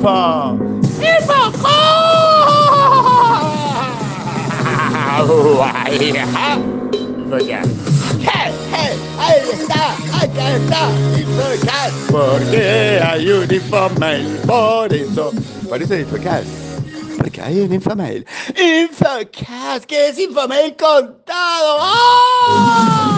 people. People call. Forget. Hey, hey, I está, acá. Porque hay un infamail, por. Parece Porque hay que es infamail contado. ¡Oh!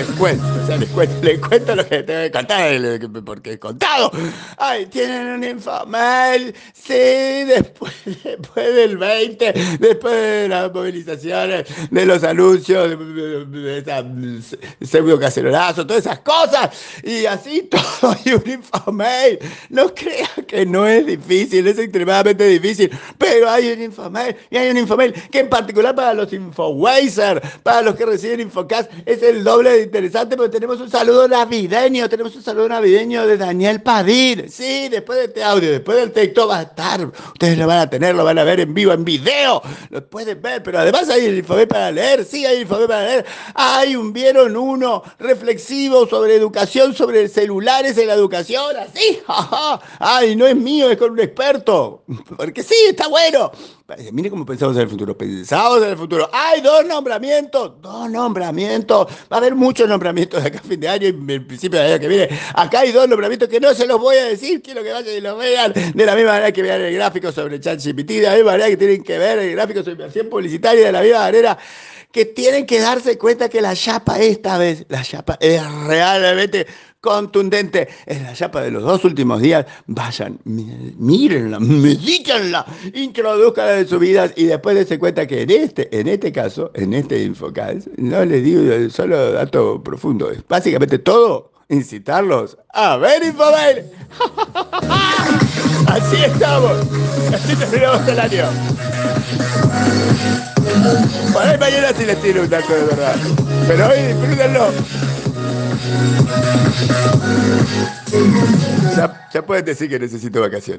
Les cuento, o sea, les cuento, les cuento lo que tengo que contar, porque he contado. Ay, tienen un infomail, sí, después, después del 20, después de las movilizaciones, de los anuncios, de, de esa pseudo cacerolazo, todas esas cosas, y así todo, y un infomail. No crean que no es difícil, es extremadamente difícil, pero hay un infomail, y hay un infomail que en particular para los infowazers, para los que reciben infomail, es el doble de interesante porque tenemos un saludo navideño, tenemos un saludo navideño de Daniel Padín. Sí, después de este audio, después del texto va a estar, ustedes lo van a tener, lo van a ver en vivo, en video, lo pueden ver, pero además hay el infobé para leer, sí, hay el infobé para leer. Hay un vieron uno reflexivo sobre educación, sobre celulares en la educación, así, ay, no es mío, es con un experto, porque sí, está bueno. Mire cómo pensamos en el futuro. Pensamos en el futuro. Hay dos nombramientos. Dos nombramientos. Va a haber nombramientos de acá a fin de año y el principio del año que viene. Acá hay dos nombramientos que no se los voy a decir. Quiero que vayan y los vean. De la misma manera que vean el gráfico sobre ChatGPT. De la misma manera que tienen que ver el gráfico sobre inversión publicitaria. De la misma manera que tienen que darse cuenta que la chapa esta vez, la chapa es realmente contundente. Es la chapa de los dos últimos días. Vayan, mírenla, medícanla, introduzcanla en sus vidas y después dense cuenta que en este, en este caso, en este Infocast, no les digo solo dato profundo, es básicamente todo incitarlos a ver Infomail. Así estamos. Así terminamos el año. Por ahí mañana sí les tiro un dato de verdad. Pero hoy disfrútenlo. Ya, pueden decir que necesito vacaciones.